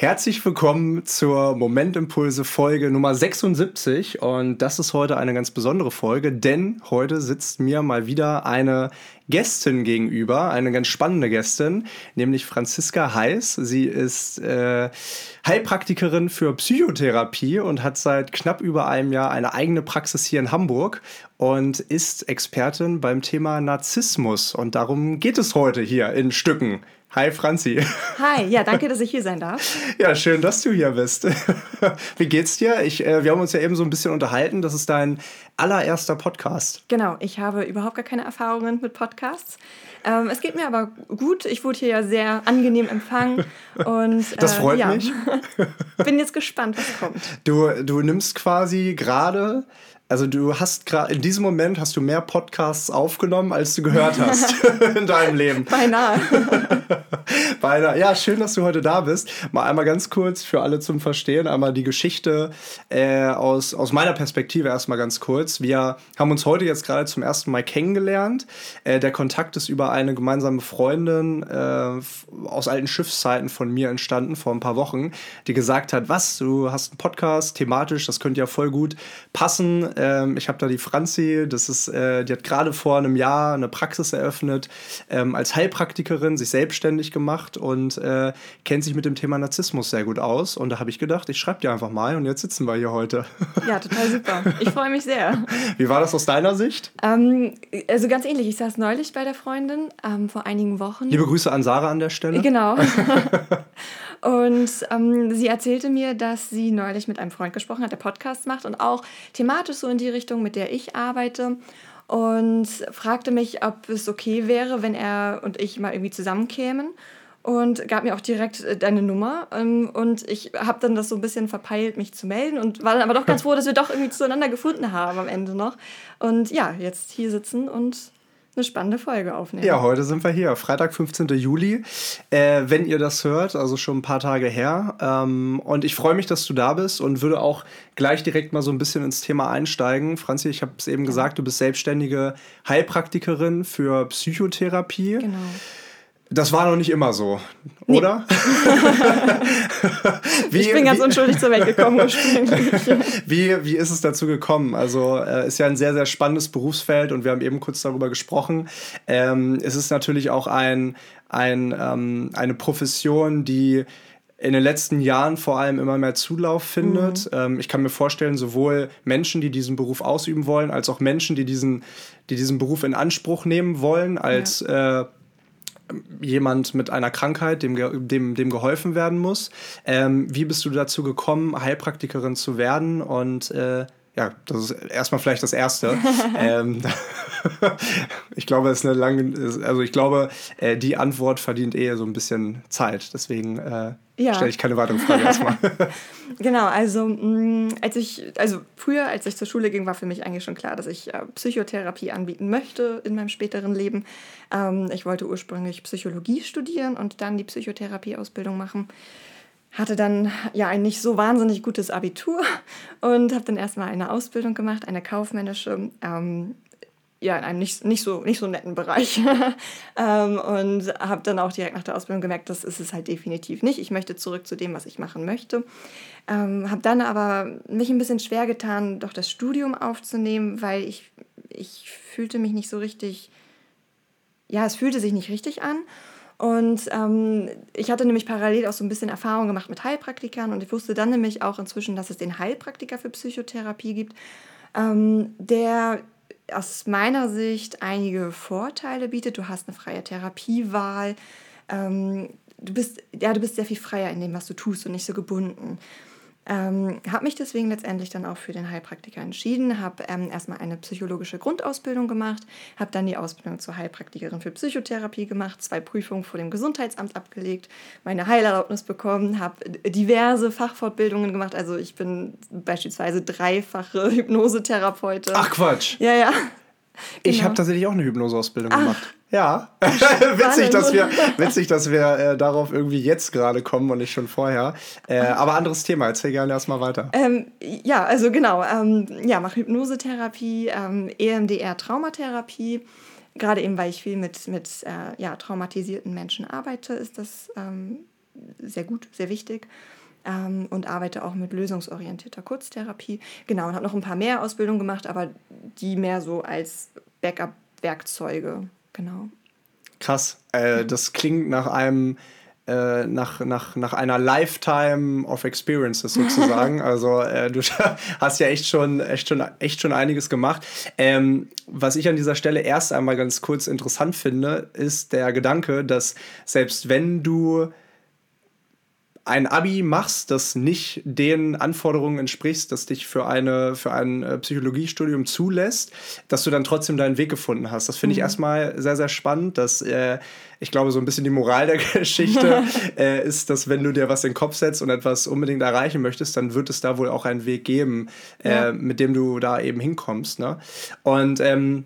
Herzlich willkommen zur Momentimpulse Folge Nummer 76 und das ist heute eine ganz besondere Folge, denn heute sitzt mir mal wieder eine Gästin gegenüber, eine ganz spannende Gästin, nämlich Franziska Heiß. Sie ist äh, Heilpraktikerin für Psychotherapie und hat seit knapp über einem Jahr eine eigene Praxis hier in Hamburg und ist Expertin beim Thema Narzissmus und darum geht es heute hier in Stücken. Hi Franzi. Hi, ja, danke, dass ich hier sein darf. Ja, schön, dass du hier bist. Wie geht's dir? Ich, äh, wir haben uns ja eben so ein bisschen unterhalten. Das ist dein allererster Podcast. Genau, ich habe überhaupt gar keine Erfahrungen mit Podcasts. Ähm, es geht mir aber gut. Ich wurde hier ja sehr angenehm empfangen. Und, äh, das freut ja. mich. Bin jetzt gespannt, was kommt. Du, du nimmst quasi gerade also du hast gerade in diesem Moment hast du mehr Podcasts aufgenommen, als du gehört hast in deinem Leben. Beinahe. Beinahe. Ja, schön, dass du heute da bist. Mal einmal ganz kurz für alle zum Verstehen, einmal die Geschichte äh, aus, aus meiner Perspektive erstmal ganz kurz. Wir haben uns heute jetzt gerade zum ersten Mal kennengelernt. Äh, der Kontakt ist über eine gemeinsame Freundin äh, aus alten Schiffszeiten von mir entstanden, vor ein paar Wochen, die gesagt hat, was, du hast einen Podcast, thematisch, das könnte ja voll gut passen ähm, ich habe da die Franzi, das ist, äh, die hat gerade vor einem Jahr eine Praxis eröffnet, ähm, als Heilpraktikerin, sich selbstständig gemacht und äh, kennt sich mit dem Thema Narzissmus sehr gut aus. Und da habe ich gedacht, ich schreibe dir einfach mal und jetzt sitzen wir hier heute. Ja, total super. Ich freue mich sehr. Wie war das aus deiner Sicht? Ähm, also ganz ähnlich. Ich saß neulich bei der Freundin ähm, vor einigen Wochen. Liebe Grüße an Sarah an der Stelle. Genau. Und ähm, sie erzählte mir, dass sie neulich mit einem Freund gesprochen hat, der Podcast macht und auch thematisch so in die Richtung, mit der ich arbeite. Und fragte mich, ob es okay wäre, wenn er und ich mal irgendwie zusammenkämen. Und gab mir auch direkt äh, deine Nummer. Ähm, und ich habe dann das so ein bisschen verpeilt, mich zu melden. Und war dann aber doch ganz froh, dass wir doch irgendwie zueinander gefunden haben am Ende noch. Und ja, jetzt hier sitzen und eine spannende Folge aufnehmen. Ja, heute sind wir hier, Freitag, 15. Juli. Äh, wenn ihr das hört, also schon ein paar Tage her. Ähm, und ich freue mich, dass du da bist und würde auch gleich direkt mal so ein bisschen ins Thema einsteigen. Franzi, ich habe es eben ja. gesagt, du bist selbstständige Heilpraktikerin für Psychotherapie. Genau. Das war noch nicht immer so, oder? wie, ich bin ganz wie, unschuldig zur Welt gekommen wie, wie ist es dazu gekommen? Also äh, ist ja ein sehr, sehr spannendes Berufsfeld und wir haben eben kurz darüber gesprochen. Ähm, es ist natürlich auch ein, ein, ähm, eine Profession, die in den letzten Jahren vor allem immer mehr Zulauf findet. Mhm. Ähm, ich kann mir vorstellen, sowohl Menschen, die diesen Beruf ausüben wollen, als auch Menschen, die diesen, die diesen Beruf in Anspruch nehmen wollen, als ja. äh, jemand mit einer Krankheit, dem, dem, dem geholfen werden muss. Ähm, wie bist du dazu gekommen, Heilpraktikerin zu werden? Und äh, ja, das ist erstmal vielleicht das Erste. ähm, ich glaube, es ist eine lange, also ich glaube, äh, die Antwort verdient eher so ein bisschen Zeit. Deswegen äh, ja. stelle ich keine weitere Frage erstmal. genau, also mh, mm, als ich, also früher, als ich zur Schule ging, war für mich eigentlich schon klar, dass ich äh, Psychotherapie anbieten möchte in meinem späteren Leben. Ähm, ich wollte ursprünglich Psychologie studieren und dann die Psychotherapieausbildung machen hatte dann ja ein nicht so wahnsinnig gutes Abitur und habe dann erstmal eine Ausbildung gemacht, eine kaufmännische, ähm, ja, in einem nicht, nicht, so, nicht so netten Bereich. ähm, und habe dann auch direkt nach der Ausbildung gemerkt, das ist es halt definitiv nicht. Ich möchte zurück zu dem, was ich machen möchte. Ähm, habe dann aber mich ein bisschen schwer getan, doch das Studium aufzunehmen, weil ich, ich fühlte mich nicht so richtig, ja, es fühlte sich nicht richtig an. Und ähm, ich hatte nämlich parallel auch so ein bisschen Erfahrung gemacht mit Heilpraktikern und ich wusste dann nämlich auch inzwischen, dass es den Heilpraktiker für Psychotherapie gibt, ähm, der aus meiner Sicht einige Vorteile bietet. Du hast eine freie Therapiewahl. Ähm, du bist, ja, du bist sehr viel freier in dem, was du tust und nicht so gebunden. Ähm, habe mich deswegen letztendlich dann auch für den Heilpraktiker entschieden, habe ähm, erstmal eine psychologische Grundausbildung gemacht, habe dann die Ausbildung zur Heilpraktikerin für Psychotherapie gemacht, zwei Prüfungen vor dem Gesundheitsamt abgelegt, meine Heilerlaubnis bekommen, habe diverse Fachfortbildungen gemacht. Also ich bin beispielsweise dreifache Hypnosetherapeutin. Ach Quatsch. Ja, ja. Ich genau. habe tatsächlich auch eine Hypnoseausbildung gemacht. Ja, witzig, dass wir, witzig, dass wir äh, darauf irgendwie jetzt gerade kommen und nicht schon vorher. Äh, aber anderes Thema, erzähl gerne erstmal weiter. Ähm, ja, also genau, ähm, ja, mache Hypnosetherapie, ähm, EMDR-Traumatherapie. Gerade eben, weil ich viel mit, mit äh, ja, traumatisierten Menschen arbeite, ist das ähm, sehr gut, sehr wichtig. Ähm, und arbeite auch mit lösungsorientierter Kurztherapie. Genau, und habe noch ein paar mehr Ausbildungen gemacht, aber die mehr so als Backup-Werkzeuge. Genau. Krass. Äh, das klingt nach einem äh, nach, nach, nach einer Lifetime of Experiences sozusagen. also äh, du hast ja echt schon, echt schon, echt schon einiges gemacht. Ähm, was ich an dieser Stelle erst einmal ganz kurz interessant finde, ist der Gedanke, dass selbst wenn du ein Abi machst, das nicht den Anforderungen entspricht, das dich für, eine, für ein äh, Psychologiestudium zulässt, dass du dann trotzdem deinen Weg gefunden hast. Das finde ich mhm. erstmal sehr, sehr spannend. Dass, äh, ich glaube, so ein bisschen die Moral der Geschichte äh, ist, dass wenn du dir was in den Kopf setzt und etwas unbedingt erreichen möchtest, dann wird es da wohl auch einen Weg geben, äh, ja. mit dem du da eben hinkommst. Ne? Und ähm,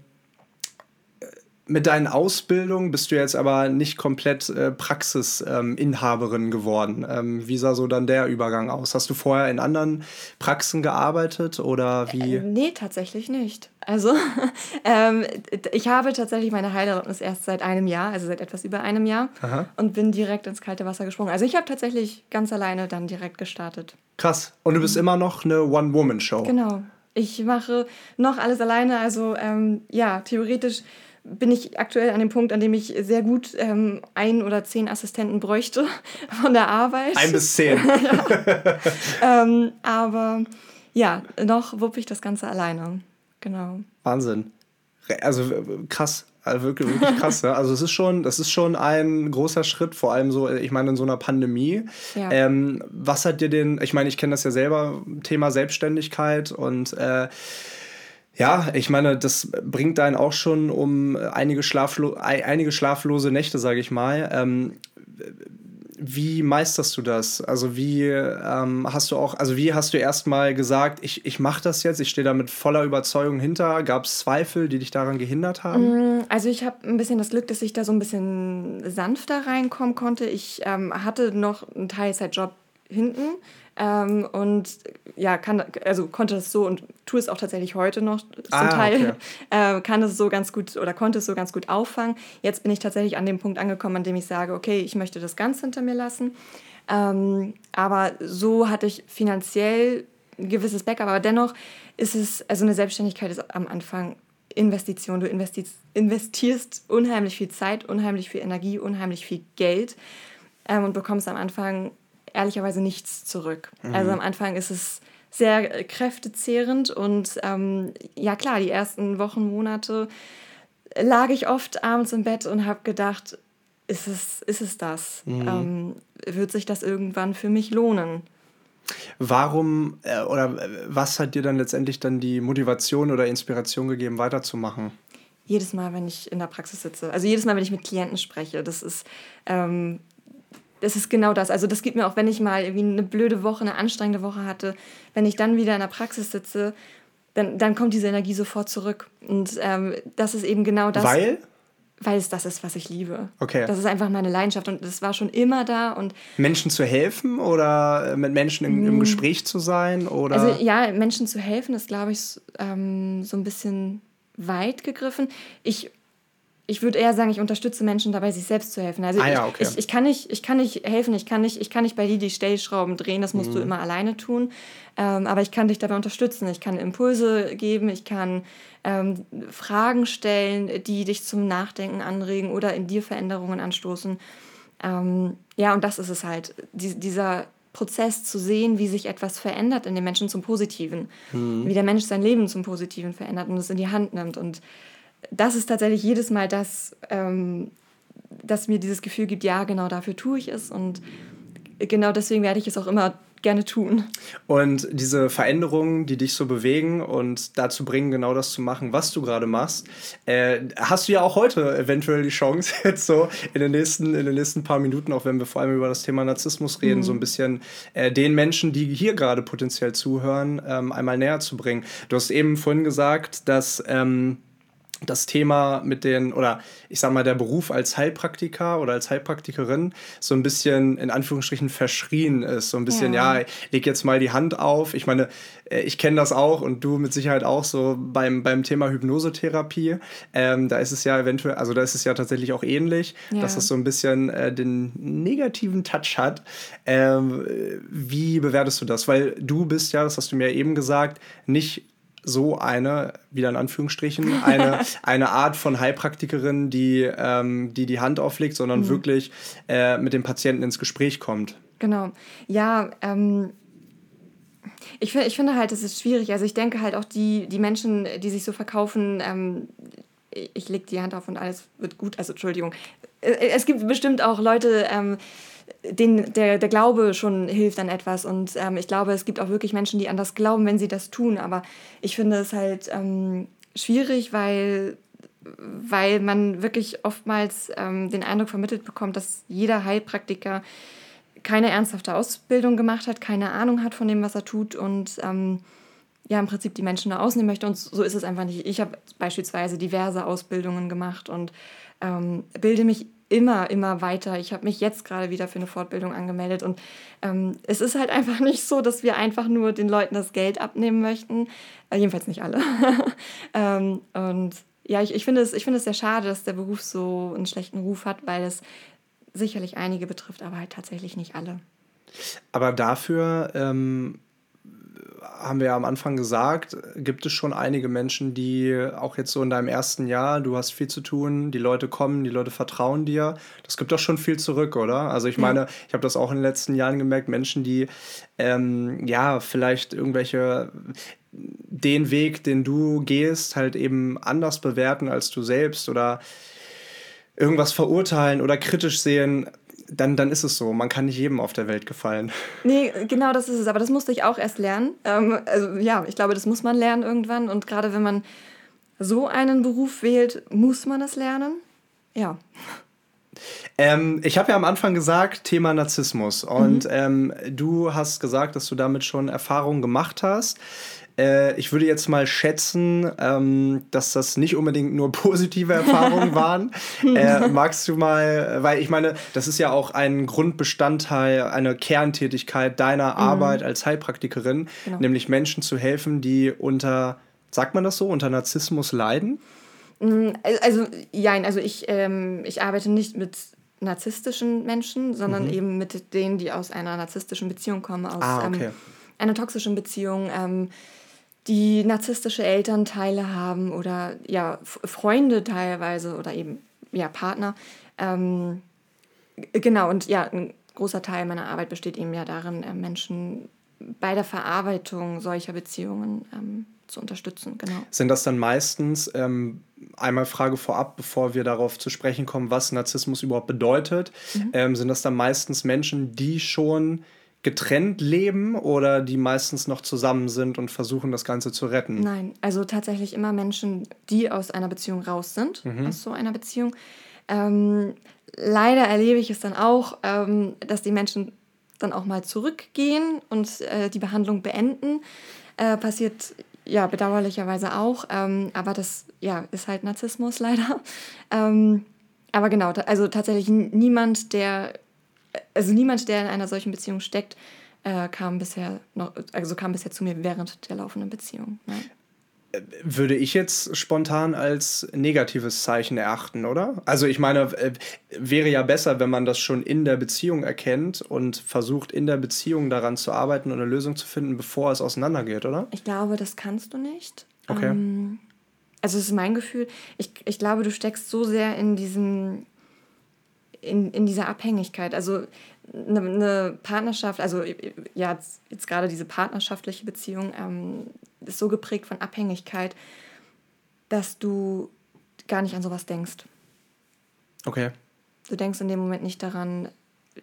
mit deinen Ausbildungen bist du jetzt aber nicht komplett äh, Praxisinhaberin ähm, geworden. Ähm, wie sah so dann der Übergang aus? Hast du vorher in anderen Praxen gearbeitet oder wie? Äh, nee, tatsächlich nicht. Also ähm, ich habe tatsächlich meine Heilerlaubnis erst seit einem Jahr, also seit etwas über einem Jahr Aha. und bin direkt ins kalte Wasser gesprungen. Also ich habe tatsächlich ganz alleine dann direkt gestartet. Krass. Und du bist mhm. immer noch eine One-Woman-Show. Genau. Ich mache noch alles alleine. Also ähm, ja, theoretisch bin ich aktuell an dem Punkt, an dem ich sehr gut ähm, ein oder zehn Assistenten bräuchte von der Arbeit. Ein bis zehn. ähm, aber ja, noch wuppe ich das Ganze alleine. Genau. Wahnsinn. Also krass. Also wirklich, wirklich krass. Ne? Also es ist schon, das ist schon ein großer Schritt, vor allem so, ich meine, in so einer Pandemie. Ja. Ähm, was hat dir denn, ich meine, ich kenne das ja selber, Thema Selbstständigkeit und äh, ja, ich meine, das bringt einen auch schon um einige, Schlaflo einige schlaflose Nächte, sage ich mal. Ähm, wie meisterst du das? Also wie ähm, hast du auch, also wie hast du erstmal gesagt, ich, ich mache das jetzt, ich stehe da mit voller Überzeugung hinter? Gab es Zweifel, die dich daran gehindert haben? Mm, also ich habe ein bisschen das Glück, dass ich da so ein bisschen sanfter reinkommen konnte. Ich ähm, hatte noch einen Teilzeitjob hinten ähm, und ja, kann, also konnte es so und tue es auch tatsächlich heute noch zum ah, Teil, okay. äh, kann es so ganz gut oder konnte es so ganz gut auffangen. Jetzt bin ich tatsächlich an dem Punkt angekommen, an dem ich sage, okay, ich möchte das ganz hinter mir lassen. Ähm, aber so hatte ich finanziell ein gewisses Backup, aber dennoch ist es, also eine Selbstständigkeit ist am Anfang Investition. Du investierst, investierst unheimlich viel Zeit, unheimlich viel Energie, unheimlich viel Geld ähm, und bekommst am Anfang ehrlicherweise nichts zurück. Mhm. Also am Anfang ist es sehr kräftezehrend und ähm, ja klar, die ersten Wochen, Monate lag ich oft abends im Bett und habe gedacht, ist es, ist es das? Mhm. Ähm, wird sich das irgendwann für mich lohnen? Warum äh, oder äh, was hat dir dann letztendlich dann die Motivation oder Inspiration gegeben, weiterzumachen? Jedes Mal, wenn ich in der Praxis sitze, also jedes Mal, wenn ich mit Klienten spreche, das ist ähm, das ist genau das. Also das gibt mir auch, wenn ich mal irgendwie eine blöde Woche, eine anstrengende Woche hatte, wenn ich dann wieder in der Praxis sitze, dann, dann kommt diese Energie sofort zurück. Und ähm, das ist eben genau das. Weil? Weil es das ist, was ich liebe. Okay. Das ist einfach meine Leidenschaft und das war schon immer da. Und Menschen zu helfen oder mit Menschen im, im mm. Gespräch zu sein? Oder? Also ja, Menschen zu helfen ist, glaube ich, ähm, so ein bisschen weit gegriffen. Ich ich würde eher sagen, ich unterstütze Menschen dabei, sich selbst zu helfen. Also ah, ja, okay. ich, ich, kann nicht, ich kann nicht helfen, ich kann nicht, ich kann nicht bei dir die Stellschrauben drehen, das musst mhm. du immer alleine tun. Ähm, aber ich kann dich dabei unterstützen. Ich kann Impulse geben, ich kann ähm, Fragen stellen, die dich zum Nachdenken anregen oder in dir Veränderungen anstoßen. Ähm, ja, und das ist es halt. Die, dieser Prozess zu sehen, wie sich etwas verändert in den Menschen zum Positiven. Mhm. Wie der Mensch sein Leben zum Positiven verändert und es in die Hand nimmt. Und das ist tatsächlich jedes Mal das, ähm, das mir dieses Gefühl gibt, ja, genau dafür tue ich es und genau deswegen werde ich es auch immer gerne tun. Und diese Veränderungen, die dich so bewegen und dazu bringen, genau das zu machen, was du gerade machst, äh, hast du ja auch heute eventuell die Chance, jetzt so in den nächsten, in den nächsten paar Minuten, auch wenn wir vor allem über das Thema Narzissmus reden, mhm. so ein bisschen äh, den Menschen, die hier gerade potenziell zuhören, ähm, einmal näher zu bringen. Du hast eben vorhin gesagt, dass ähm, das Thema mit den, oder ich sag mal, der Beruf als Heilpraktiker oder als Heilpraktikerin so ein bisschen in Anführungsstrichen verschrien ist. So ein bisschen, ja, ja leg jetzt mal die Hand auf. Ich meine, äh, ich kenne das auch und du mit Sicherheit auch so beim, beim Thema Hypnosetherapie. Ähm, da ist es ja eventuell, also da ist es ja tatsächlich auch ähnlich, ja. dass es so ein bisschen äh, den negativen Touch hat. Ähm, wie bewertest du das? Weil du bist ja, das hast du mir eben gesagt, nicht so eine, wieder in Anführungsstrichen, eine, eine Art von Heilpraktikerin, die, ähm, die die Hand auflegt, sondern mhm. wirklich äh, mit dem Patienten ins Gespräch kommt. Genau. Ja, ähm, ich, ich finde halt, es ist schwierig. Also ich denke halt auch die, die Menschen, die sich so verkaufen, ähm, ich lege die Hand auf und alles wird gut. Also Entschuldigung. Äh, es gibt bestimmt auch Leute, ähm, den, der, der Glaube schon hilft an etwas. Und ähm, ich glaube, es gibt auch wirklich Menschen, die an das glauben, wenn sie das tun. Aber ich finde es halt ähm, schwierig, weil, weil man wirklich oftmals ähm, den Eindruck vermittelt bekommt, dass jeder Heilpraktiker keine ernsthafte Ausbildung gemacht hat, keine Ahnung hat von dem, was er tut und ähm, ja, im Prinzip die Menschen da ausnehmen möchte. Und so ist es einfach nicht. Ich habe beispielsweise diverse Ausbildungen gemacht und ähm, bilde mich immer, immer weiter. Ich habe mich jetzt gerade wieder für eine Fortbildung angemeldet und ähm, es ist halt einfach nicht so, dass wir einfach nur den Leuten das Geld abnehmen möchten. Äh, jedenfalls nicht alle. ähm, und ja, ich, ich finde es, find es sehr schade, dass der Beruf so einen schlechten Ruf hat, weil es sicherlich einige betrifft, aber halt tatsächlich nicht alle. Aber dafür ähm, haben wir ja am Anfang gesagt, gibt es schon einige Menschen, die auch jetzt so in deinem ersten Jahr, du hast viel zu tun, die Leute kommen, die Leute vertrauen dir. Das gibt doch schon viel zurück, oder? Also ich meine, ich habe das auch in den letzten Jahren gemerkt, Menschen, die ähm, ja vielleicht irgendwelche den Weg, den du gehst, halt eben anders bewerten als du selbst oder irgendwas verurteilen oder kritisch sehen dann, dann ist es so. Man kann nicht jedem auf der Welt gefallen. Nee, genau das ist es. Aber das musste ich auch erst lernen. Ähm, also ja, ich glaube, das muss man lernen irgendwann. Und gerade wenn man so einen Beruf wählt, muss man es lernen. Ja. Ähm, ich habe ja am Anfang gesagt, Thema Narzissmus. Und mhm. ähm, du hast gesagt, dass du damit schon Erfahrungen gemacht hast. Äh, ich würde jetzt mal schätzen, ähm, dass das nicht unbedingt nur positive Erfahrungen waren. äh, magst du mal, weil ich meine, das ist ja auch ein Grundbestandteil, eine Kerntätigkeit deiner mhm. Arbeit als Heilpraktikerin, genau. nämlich Menschen zu helfen, die unter, sagt man das so, unter Narzissmus leiden? Mm, also, ja, also ich, ähm, ich arbeite nicht mit narzisstischen Menschen, sondern mhm. eben mit denen, die aus einer narzisstischen Beziehung kommen, aus ah, okay. ähm, einer toxischen Beziehung. Ähm, die narzisstische Elternteile haben oder ja, Freunde teilweise oder eben ja, Partner. Ähm, genau, und ja, ein großer Teil meiner Arbeit besteht eben ja darin, äh, Menschen bei der Verarbeitung solcher Beziehungen ähm, zu unterstützen. Genau. Sind das dann meistens, ähm, einmal Frage vorab, bevor wir darauf zu sprechen kommen, was Narzissmus überhaupt bedeutet, mhm. Ähm, sind das dann meistens Menschen, die schon getrennt leben oder die meistens noch zusammen sind und versuchen, das Ganze zu retten? Nein, also tatsächlich immer Menschen, die aus einer Beziehung raus sind, mhm. aus so einer Beziehung. Ähm, leider erlebe ich es dann auch, ähm, dass die Menschen dann auch mal zurückgehen und äh, die Behandlung beenden. Äh, passiert ja bedauerlicherweise auch, ähm, aber das ja, ist halt Narzissmus leider. Ähm, aber genau, also tatsächlich niemand, der also niemand, der in einer solchen Beziehung steckt, äh, kam bisher noch, also kam bisher zu mir während der laufenden Beziehung. Nein. Würde ich jetzt spontan als negatives Zeichen erachten, oder? Also ich meine, äh, wäre ja besser, wenn man das schon in der Beziehung erkennt und versucht, in der Beziehung daran zu arbeiten und eine Lösung zu finden, bevor es auseinandergeht, oder? Ich glaube, das kannst du nicht. Okay. Ähm, also es ist mein Gefühl. Ich, ich glaube, du steckst so sehr in diesem in, in dieser Abhängigkeit. Also eine, eine Partnerschaft, also ja, jetzt, jetzt, gerade diese partnerschaftliche Beziehung ähm, ist so geprägt von Abhängigkeit, dass du gar nicht an sowas denkst. Okay. Du denkst in dem Moment nicht daran,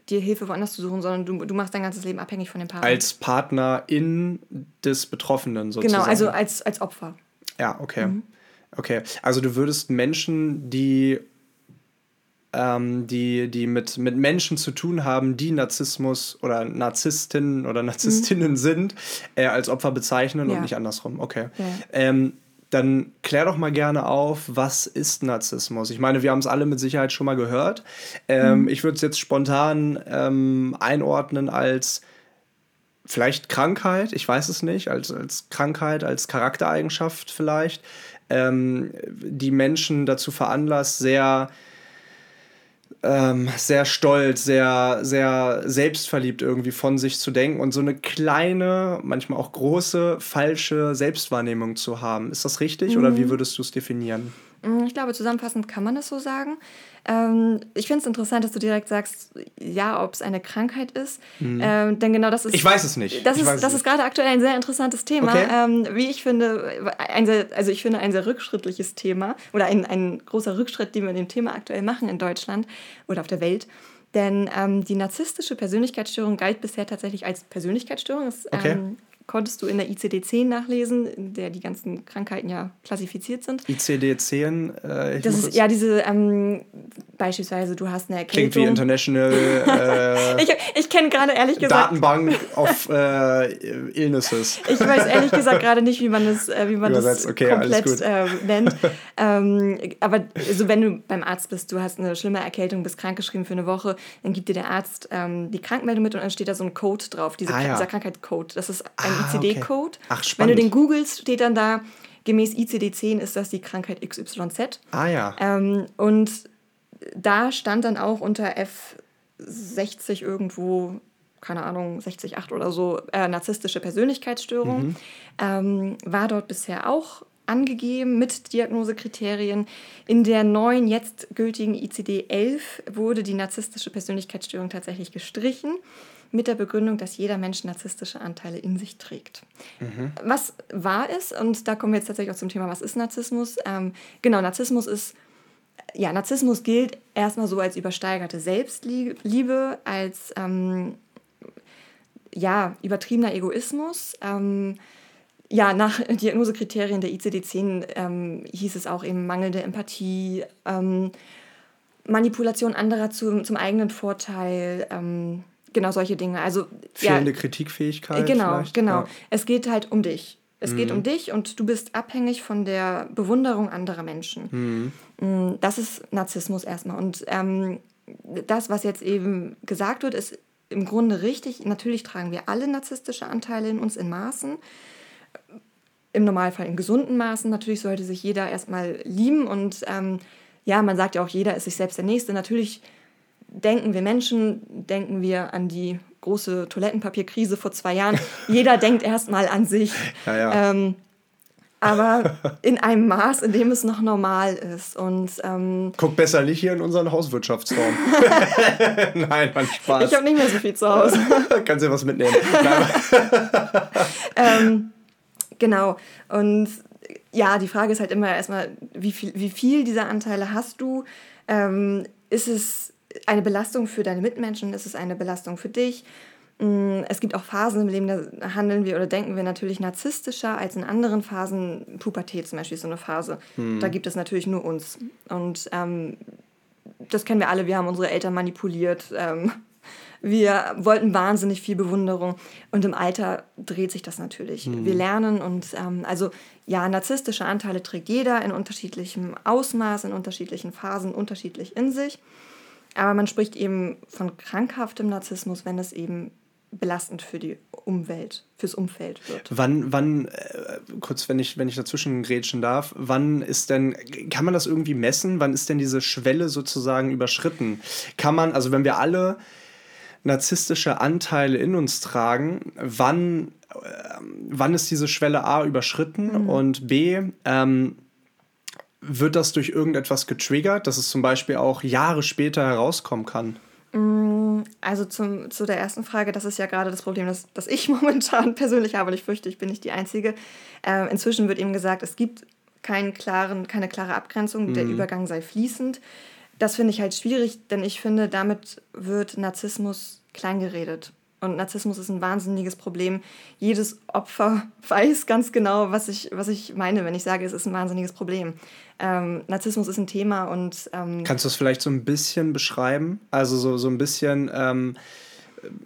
dir Hilfe woanders zu suchen, sondern du, du machst dein ganzes Leben abhängig von dem Partner. Als Partner in des Betroffenen sozusagen. Genau, also als, als Opfer. Ja, okay. Mhm. Okay, also du würdest Menschen, die ähm, die, die mit, mit Menschen zu tun haben, die Narzissmus oder Narzisstinnen oder Narzisstinnen mhm. sind, äh, als Opfer bezeichnen ja. und nicht andersrum. Okay. Ja. Ähm, dann klär doch mal gerne auf, was ist Narzissmus? Ich meine, wir haben es alle mit Sicherheit schon mal gehört. Ähm, mhm. Ich würde es jetzt spontan ähm, einordnen als vielleicht Krankheit, ich weiß es nicht, als, als Krankheit, als Charaktereigenschaft vielleicht, ähm, die Menschen dazu veranlasst, sehr ähm, sehr stolz, sehr, sehr selbstverliebt irgendwie von sich zu denken und so eine kleine, manchmal auch große, falsche Selbstwahrnehmung zu haben. Ist das richtig mhm. oder wie würdest du es definieren? Mm, ich glaube, zusammenfassend kann man das so sagen. Ähm, ich finde es interessant, dass du direkt sagst, ja, ob es eine Krankheit ist. Mhm. Ähm, denn genau das ist. Ich weiß es nicht. Das ich ist, das ist gerade aktuell ein sehr interessantes Thema. Okay. Ähm, wie ich finde, ein sehr, also ich finde ein sehr rückschrittliches Thema oder ein, ein großer Rückschritt, den wir in dem Thema aktuell machen in Deutschland oder auf der Welt. Denn ähm, die narzisstische Persönlichkeitsstörung galt bisher tatsächlich als Persönlichkeitsstörung. Das okay. ähm, konntest du in der ICD-10 nachlesen, in der die ganzen Krankheiten ja klassifiziert sind. ICD-10 äh, das ist ja diese, ähm, beispielsweise du hast eine Erkältung. Klingt wie International. Äh, ich ich kenne gerade ehrlich gesagt. Datenbank of äh, Illnesses. ich weiß ehrlich gesagt gerade nicht, wie man das, äh, wie man das okay, komplett äh, nennt. ähm, aber also wenn du beim Arzt bist, du hast eine schlimme Erkältung, bist krankgeschrieben für eine Woche, dann gibt dir der Arzt ähm, die Krankmeldung mit und dann steht da so ein Code drauf, diese, ah, ja. dieser Krankheitscode. Das ist ein ah, ICD-Code. Okay. Ach, spannend. Wenn du den googelst, steht dann da, gemäß ICD-10 ist das die Krankheit XYZ. Ah ja. Ähm, und da stand dann auch unter F60 irgendwo, keine Ahnung, 60, 8 oder so, äh, narzisstische Persönlichkeitsstörung. Mhm. Ähm, war dort bisher auch angegeben mit Diagnosekriterien. In der neuen, jetzt gültigen ICD-11 wurde die narzisstische Persönlichkeitsstörung tatsächlich gestrichen mit der Begründung, dass jeder Mensch narzisstische Anteile in sich trägt. Mhm. Was wahr ist, und da kommen wir jetzt tatsächlich auch zum Thema, was ist Narzissmus? Ähm, genau, Narzissmus ist, ja, Narzissmus gilt erstmal so als übersteigerte Selbstliebe, als ähm, ja, übertriebener Egoismus. Ähm, ja, nach Diagnosekriterien der ICD-10 ähm, hieß es auch eben mangelnde Empathie, ähm, Manipulation anderer zu, zum eigenen Vorteil, ähm, Genau, solche Dinge. Also, Fehlende ja, Kritikfähigkeit. Genau, vielleicht. genau. Ja. Es geht halt um dich. Es mhm. geht um dich und du bist abhängig von der Bewunderung anderer Menschen. Mhm. Mm, das ist Narzissmus erstmal. Und ähm, das, was jetzt eben gesagt wird, ist im Grunde richtig. Natürlich tragen wir alle narzisstische Anteile in uns in Maßen. Im Normalfall in gesunden Maßen. Natürlich sollte sich jeder erstmal lieben und ähm, ja, man sagt ja auch, jeder ist sich selbst der Nächste. Natürlich denken wir Menschen, denken wir an die große Toilettenpapierkrise vor zwei Jahren. Jeder denkt erstmal an sich. Ja, ja. Ähm, aber in einem Maß, in dem es noch normal ist. Und, ähm, Guck besser nicht hier in unseren Hauswirtschaftsraum. Nein, man Spaß. Ich habe nicht mehr so viel zu Hause. Kannst dir was mitnehmen. ähm, genau. Und ja, die Frage ist halt immer erstmal, wie viel, wie viel dieser Anteile hast du? Ähm, ist es eine Belastung für deine Mitmenschen, ist es eine Belastung für dich. Mm, es gibt auch Phasen im Leben, da handeln wir oder denken wir natürlich narzisstischer als in anderen Phasen. Pubertät zum Beispiel ist so eine Phase. Hm. Da gibt es natürlich nur uns. Und ähm, das kennen wir alle, wir haben unsere Eltern manipuliert. Ähm, wir wollten wahnsinnig viel Bewunderung. Und im Alter dreht sich das natürlich. Hm. Wir lernen und ähm, also ja, narzisstische Anteile trägt jeder in unterschiedlichem Ausmaß, in unterschiedlichen Phasen, unterschiedlich in sich. Aber man spricht eben von krankhaftem Narzissmus, wenn es eben belastend für die Umwelt, fürs Umfeld wird. Wann, wann, äh, kurz, wenn ich, wenn ich dazwischen grätschen darf, wann ist denn, kann man das irgendwie messen? Wann ist denn diese Schwelle sozusagen überschritten? Kann man, also wenn wir alle narzisstische Anteile in uns tragen, wann, äh, wann ist diese Schwelle A überschritten mhm. und B, ähm, wird das durch irgendetwas getriggert, dass es zum Beispiel auch Jahre später herauskommen kann? Mm, also zum, zu der ersten Frage, das ist ja gerade das Problem, das, das ich momentan persönlich habe, und ich fürchte, ich bin nicht die Einzige. Äh, inzwischen wird eben gesagt, es gibt keinen klaren, keine klare Abgrenzung, mhm. der Übergang sei fließend. Das finde ich halt schwierig, denn ich finde, damit wird Narzissmus kleingeredet. Und Narzissmus ist ein wahnsinniges Problem. Jedes Opfer weiß ganz genau, was ich, was ich meine, wenn ich sage, es ist ein wahnsinniges Problem. Ähm, Narzissmus ist ein Thema und. Ähm, Kannst du es vielleicht so ein bisschen beschreiben? Also so, so ein bisschen. Ähm,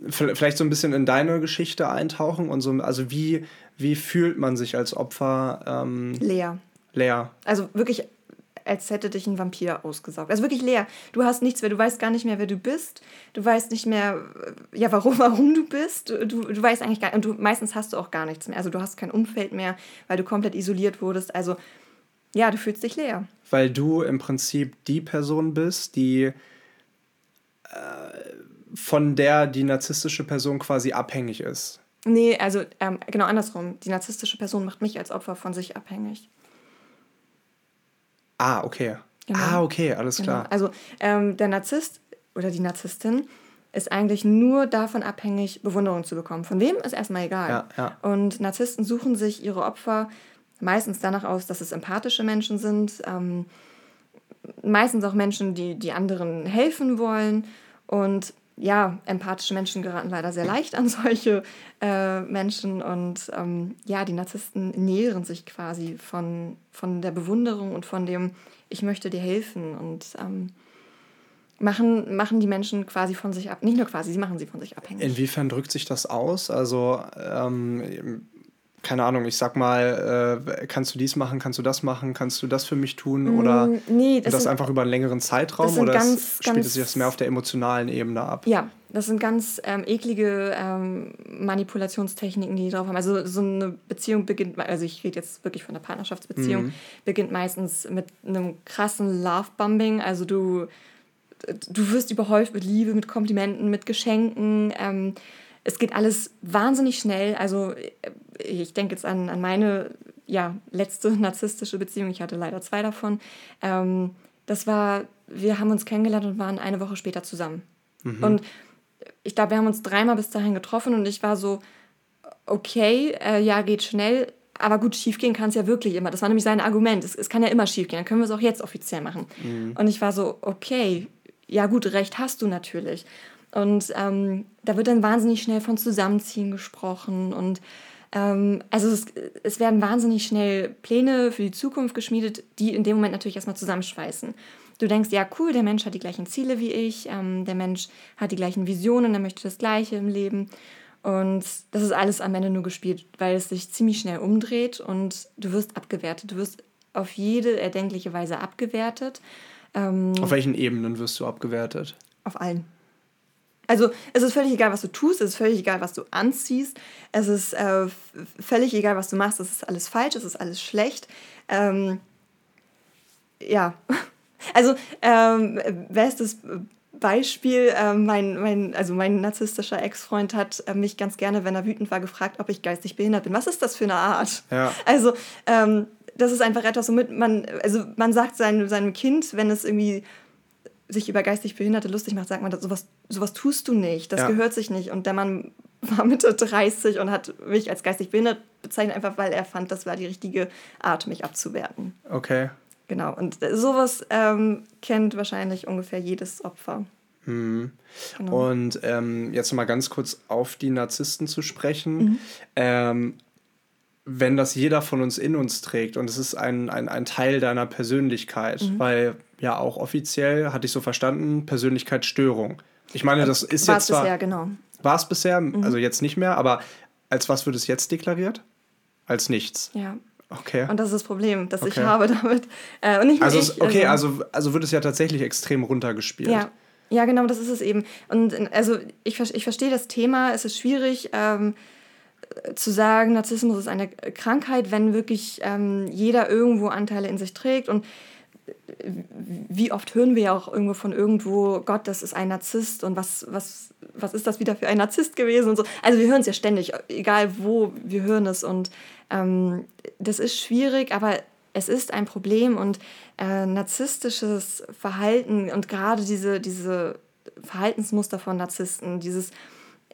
vielleicht so ein bisschen in deine Geschichte eintauchen und so, also wie, wie fühlt man sich als Opfer? Ähm, leer. Leer. Also wirklich, als hätte dich ein Vampir ausgesaugt. Also wirklich leer. Du hast nichts mehr, du weißt gar nicht mehr, wer du bist. Du weißt nicht mehr, äh, ja, warum, warum du bist. Du, du weißt eigentlich gar und du meistens hast du auch gar nichts mehr. Also du hast kein Umfeld mehr, weil du komplett isoliert wurdest. Also ja, du fühlst dich leer. Weil du im Prinzip die Person bist, die äh, von der die narzisstische Person quasi abhängig ist. Nee, also ähm, genau andersrum. Die narzisstische Person macht mich als Opfer von sich abhängig. Ah, okay. Genau. Ah, okay, alles genau. klar. Also ähm, der Narzisst oder die Narzisstin ist eigentlich nur davon abhängig, Bewunderung zu bekommen. Von wem ist erstmal egal. Ja, ja. Und Narzissten suchen sich ihre Opfer meistens danach aus, dass es empathische Menschen sind, ähm, meistens auch Menschen, die, die anderen helfen wollen. Und ja, empathische Menschen geraten leider sehr leicht an solche äh, Menschen. Und ähm, ja, die Narzissten nähren sich quasi von, von der Bewunderung und von dem, ich möchte dir helfen. Und ähm, machen, machen die Menschen quasi von sich ab. Nicht nur quasi, sie machen sie von sich abhängig. Inwiefern drückt sich das aus? Also ähm, keine Ahnung, ich sag mal, äh, kannst du dies machen, kannst du das machen, kannst du das für mich tun? Oder mm, nee, das, das sind, einfach über einen längeren Zeitraum oder ganz, spielt ganz, es sich das mehr auf der emotionalen Ebene ab? Ja, das sind ganz ähm, eklige ähm, Manipulationstechniken, die die drauf haben. Also so eine Beziehung beginnt, also ich rede jetzt wirklich von einer Partnerschaftsbeziehung, mhm. beginnt meistens mit einem krassen Love-Bombing. Also du, du wirst überhäuft mit Liebe, mit Komplimenten, mit Geschenken. Ähm, es geht alles wahnsinnig schnell. Also äh, ich denke jetzt an, an meine ja, letzte narzisstische Beziehung. Ich hatte leider zwei davon. Ähm, das war, wir haben uns kennengelernt und waren eine Woche später zusammen. Mhm. Und ich glaube, wir haben uns dreimal bis dahin getroffen und ich war so, okay, äh, ja, geht schnell. Aber gut, schiefgehen kann es ja wirklich immer. Das war nämlich sein Argument. Es, es kann ja immer schiefgehen. Dann können wir es auch jetzt offiziell machen. Mhm. Und ich war so, okay, ja gut, recht hast du natürlich. Und ähm, da wird dann wahnsinnig schnell von Zusammenziehen gesprochen und ähm, also es, es, werden wahnsinnig schnell Pläne für die Zukunft geschmiedet, die in dem Moment natürlich erstmal zusammenschweißen. Du denkst, ja cool, der Mensch hat die gleichen Ziele wie ich, ähm, der Mensch hat die gleichen Visionen, er möchte das Gleiche im Leben. Und das ist alles am Ende nur gespielt, weil es sich ziemlich schnell umdreht und du wirst abgewertet. Du wirst auf jede erdenkliche Weise abgewertet. Ähm, auf welchen Ebenen wirst du abgewertet? Auf allen. Also es ist völlig egal, was du tust, es ist völlig egal, was du anziehst, es ist äh, völlig egal, was du machst, es ist alles falsch, es ist alles schlecht. Ähm, ja, also ähm, bestes Beispiel, äh, mein, mein, also mein narzisstischer Ex-Freund hat äh, mich ganz gerne, wenn er wütend war, gefragt, ob ich geistig behindert bin. Was ist das für eine Art? Ja. Also ähm, das ist einfach etwas, womit man, also man sagt sein, seinem Kind, wenn es irgendwie sich über geistig Behinderte lustig macht, sagt man, sowas, sowas tust du nicht, das ja. gehört sich nicht. Und der Mann war Mitte 30 und hat mich als geistig behindert bezeichnet, einfach weil er fand, das war die richtige Art, mich abzuwerten. Okay. Genau, und sowas ähm, kennt wahrscheinlich ungefähr jedes Opfer. Mhm. Genau. Und ähm, jetzt mal ganz kurz auf die Narzissten zu sprechen. Mhm. Ähm, wenn das jeder von uns in uns trägt und es ist ein, ein, ein Teil deiner Persönlichkeit, mhm. weil ja auch offiziell, hatte ich so verstanden, Persönlichkeitsstörung. Ich meine, das ist war jetzt zwar... bisher, genau. War es bisher, mhm. also jetzt nicht mehr, aber als was wird es jetzt deklariert? Als nichts. Ja. Okay. Und das ist das Problem, das okay. ich habe damit. Äh, und nicht also, ich, okay, also, also, also wird es ja tatsächlich extrem runtergespielt. Ja. Ja, genau, das ist es eben. Und also ich, ich verstehe das Thema, es ist schwierig, ähm, zu sagen, Narzissmus ist eine Krankheit, wenn wirklich ähm, jeder irgendwo Anteile in sich trägt und wie oft hören wir ja auch irgendwo von irgendwo, Gott, das ist ein Narzisst und was, was, was ist das wieder für ein Narzisst gewesen und so. Also wir hören es ja ständig, egal wo, wir hören es und ähm, das ist schwierig, aber es ist ein Problem und äh, narzisstisches Verhalten und gerade diese, diese Verhaltensmuster von Narzissten, dieses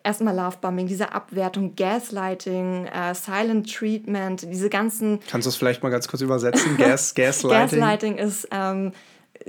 erstmal Lovebombing, diese Abwertung, Gaslighting, äh, Silent Treatment, diese ganzen. Kannst du es vielleicht mal ganz kurz übersetzen? Gas, Gaslighting? Gaslighting ist ähm,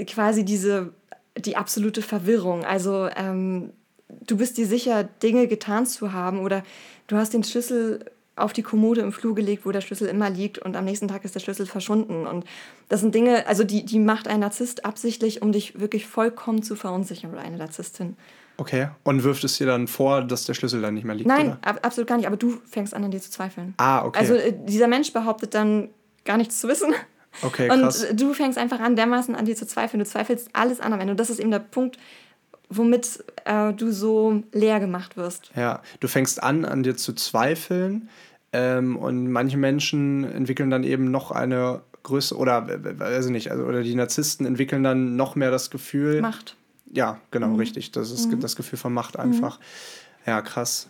quasi diese die absolute Verwirrung. Also ähm, du bist dir sicher, Dinge getan zu haben oder du hast den Schlüssel auf die Kommode im Flur gelegt, wo der Schlüssel immer liegt und am nächsten Tag ist der Schlüssel verschwunden. Und das sind Dinge, also die, die macht ein Narzisst absichtlich, um dich wirklich vollkommen zu verunsichern oder eine Narzisstin. Okay. Und wirft es dir dann vor, dass der Schlüssel dann nicht mehr liegt? Nein, ab, absolut gar nicht. Aber du fängst an, an dir zu zweifeln. Ah, okay. Also äh, dieser Mensch behauptet dann gar nichts zu wissen. Okay, krass. Und du fängst einfach an, dermaßen an dir zu zweifeln. Du zweifelst alles an am Ende. Und das ist eben der Punkt, womit äh, du so leer gemacht wirst. Ja, du fängst an, an dir zu zweifeln. Ähm, und manche Menschen entwickeln dann eben noch eine Größe, oder weiß ich nicht, also, oder die Narzissten entwickeln dann noch mehr das Gefühl. Macht. Ja, genau, mhm. richtig. Das ist mhm. das Gefühl von Macht einfach. Mhm. Ja, krass.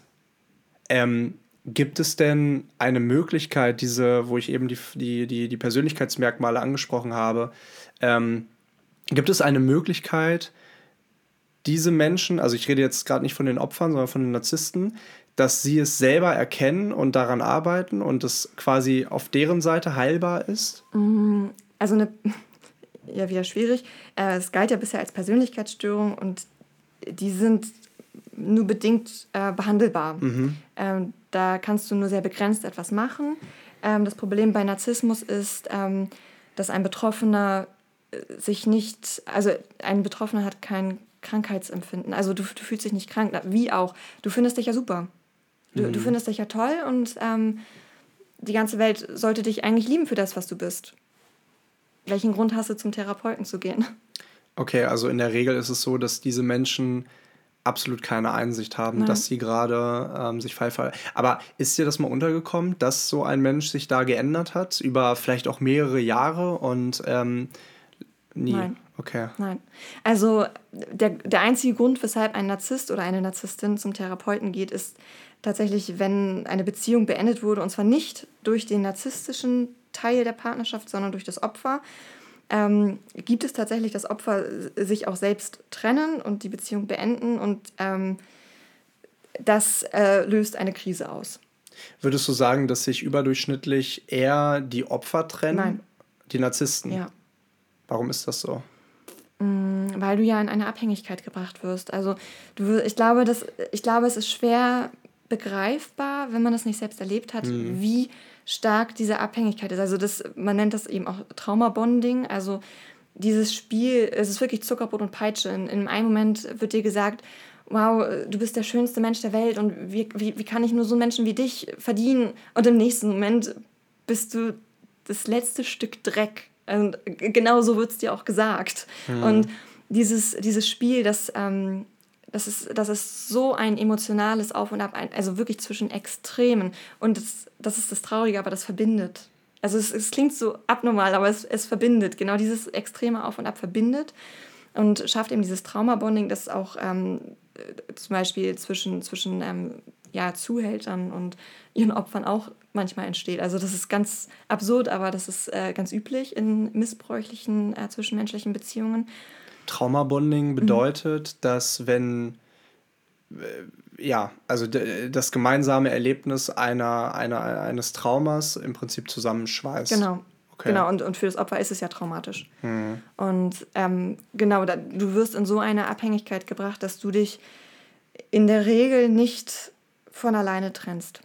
Ähm, gibt es denn eine Möglichkeit, diese, wo ich eben die, die, die, die Persönlichkeitsmerkmale angesprochen habe, ähm, gibt es eine Möglichkeit, diese Menschen, also ich rede jetzt gerade nicht von den Opfern, sondern von den Narzissten, dass sie es selber erkennen und daran arbeiten und es quasi auf deren Seite heilbar ist? Mm, also eine, ja wieder schwierig. Äh, es galt ja bisher als Persönlichkeitsstörung und die sind nur bedingt äh, behandelbar. Mhm. Ähm, da kannst du nur sehr begrenzt etwas machen. Ähm, das Problem bei Narzissmus ist, ähm, dass ein Betroffener äh, sich nicht, also ein Betroffener hat kein Krankheitsempfinden. Also du, du fühlst dich nicht krank, wie auch. Du findest dich ja super. Du, mhm. du findest dich ja toll und ähm, die ganze Welt sollte dich eigentlich lieben für das, was du bist. Welchen Grund hast du, zum Therapeuten zu gehen? Okay, also in der Regel ist es so, dass diese Menschen absolut keine Einsicht haben, Nein. dass sie gerade ähm, sich falsch Aber ist dir das mal untergekommen, dass so ein Mensch sich da geändert hat, über vielleicht auch mehrere Jahre und ähm, nie? Nein. Okay. Nein. Also der, der einzige Grund, weshalb ein Narzisst oder eine Narzisstin zum Therapeuten geht, ist tatsächlich, wenn eine Beziehung beendet wurde, und zwar nicht durch den narzisstischen Teil der Partnerschaft, sondern durch das Opfer, ähm, gibt es tatsächlich, dass Opfer sich auch selbst trennen und die Beziehung beenden und ähm, das äh, löst eine Krise aus. Würdest du sagen, dass sich überdurchschnittlich eher die Opfer trennen? Nein. Die Narzissten? Ja. Warum ist das so? Mm, weil du ja in eine Abhängigkeit gebracht wirst. Also du, ich, glaube, das, ich glaube, es ist schwer begreifbar, wenn man das nicht selbst erlebt hat, mhm. wie stark diese Abhängigkeit ist. Also das, man nennt das eben auch Traumabonding. Also dieses Spiel, es ist wirklich Zuckerbrot und Peitsche. In, in einem Moment wird dir gesagt, wow, du bist der schönste Mensch der Welt und wie, wie, wie kann ich nur so einen Menschen wie dich verdienen? Und im nächsten Moment bist du das letzte Stück Dreck. Und genau so wird es dir auch gesagt. Mhm. Und dieses, dieses Spiel, das ähm, das ist, das ist so ein emotionales Auf und Ab, also wirklich zwischen Extremen. Und das, das ist das Traurige, aber das verbindet. Also es, es klingt so abnormal, aber es, es verbindet. Genau dieses extreme Auf und Ab verbindet und schafft eben dieses Trauma-Bonding, das auch ähm, zum Beispiel zwischen, zwischen ähm, ja, Zuhältern und ihren Opfern auch manchmal entsteht. Also das ist ganz absurd, aber das ist äh, ganz üblich in missbräuchlichen äh, zwischenmenschlichen Beziehungen. Traumabonding mhm. bedeutet, mhm. dass wenn äh, ja, also das gemeinsame Erlebnis einer, einer, eines Traumas im Prinzip zusammenschweißt. Genau. Okay. Genau, und, und für das Opfer ist es ja traumatisch. Mhm. Und ähm, genau, da, du wirst in so eine Abhängigkeit gebracht, dass du dich in der Regel nicht von alleine trennst.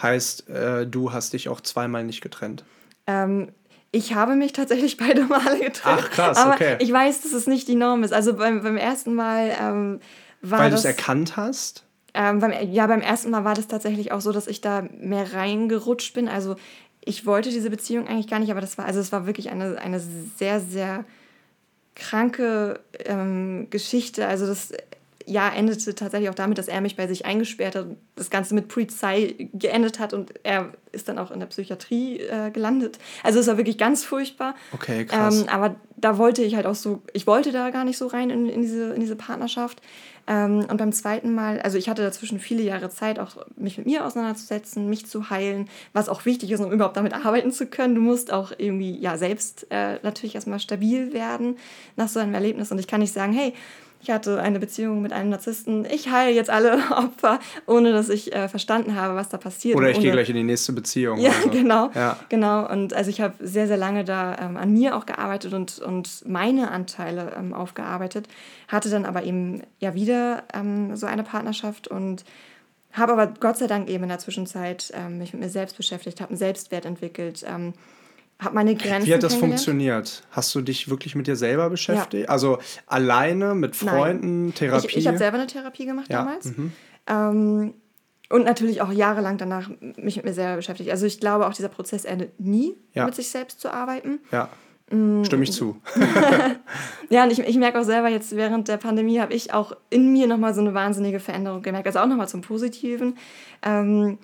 Heißt, äh, du hast dich auch zweimal nicht getrennt? Ähm, ich habe mich tatsächlich beide Male getrennt. Ach krass, aber okay. Ich weiß, dass es nicht die Norm ist. Also beim, beim ersten Mal ähm, war Weil du es erkannt hast? Ähm, beim, ja, beim ersten Mal war das tatsächlich auch so, dass ich da mehr reingerutscht bin. Also ich wollte diese Beziehung eigentlich gar nicht, aber das war, also es war wirklich eine, eine sehr, sehr kranke ähm, Geschichte. Also das Jahr endete tatsächlich auch damit, dass er mich bei sich eingesperrt hat und das Ganze mit Polizei geendet hat und er ist dann auch in der Psychiatrie äh, gelandet. Also es war wirklich ganz furchtbar. Okay, krass. Ähm, aber da wollte ich halt auch so, ich wollte da gar nicht so rein in, in, diese, in diese Partnerschaft. Ähm, und beim zweiten Mal, also ich hatte dazwischen viele Jahre Zeit, auch mich mit mir auseinanderzusetzen, mich zu heilen, was auch wichtig ist, um überhaupt damit arbeiten zu können. Du musst auch irgendwie ja selbst äh, natürlich erstmal stabil werden nach so einem Erlebnis. Und ich kann nicht sagen, hey, ich hatte eine Beziehung mit einem Narzissten. Ich heile jetzt alle Opfer, ohne dass ich äh, verstanden habe, was da passiert. Oder ich gehe gleich in die nächste Beziehung. Ja, also. genau. Ja. Genau. Und also ich habe sehr, sehr lange da ähm, an mir auch gearbeitet und, und meine Anteile ähm, aufgearbeitet. Hatte dann aber eben ja wieder ähm, so eine Partnerschaft und habe aber Gott sei Dank eben in der Zwischenzeit ähm, mich mit mir selbst beschäftigt, habe einen Selbstwert entwickelt ähm, habe meine Grenzen. Wie hat das funktioniert? Hast du dich wirklich mit dir selber beschäftigt? Ja. Also alleine, mit Freunden, Nein. Therapie? Ich, ich habe selber eine Therapie gemacht ja. damals. Mhm. Ähm, und natürlich auch jahrelang danach mich mit mir selber beschäftigt. Also ich glaube auch, dieser Prozess endet nie, Ja. mit sich selbst zu arbeiten. Ja. Mm. Stimme ich zu. Ja, und ich, ich merke auch selber jetzt während der Pandemie habe ich auch in mir nochmal so eine wahnsinnige Veränderung gemerkt. Also auch nochmal zum Positiven. Ähm,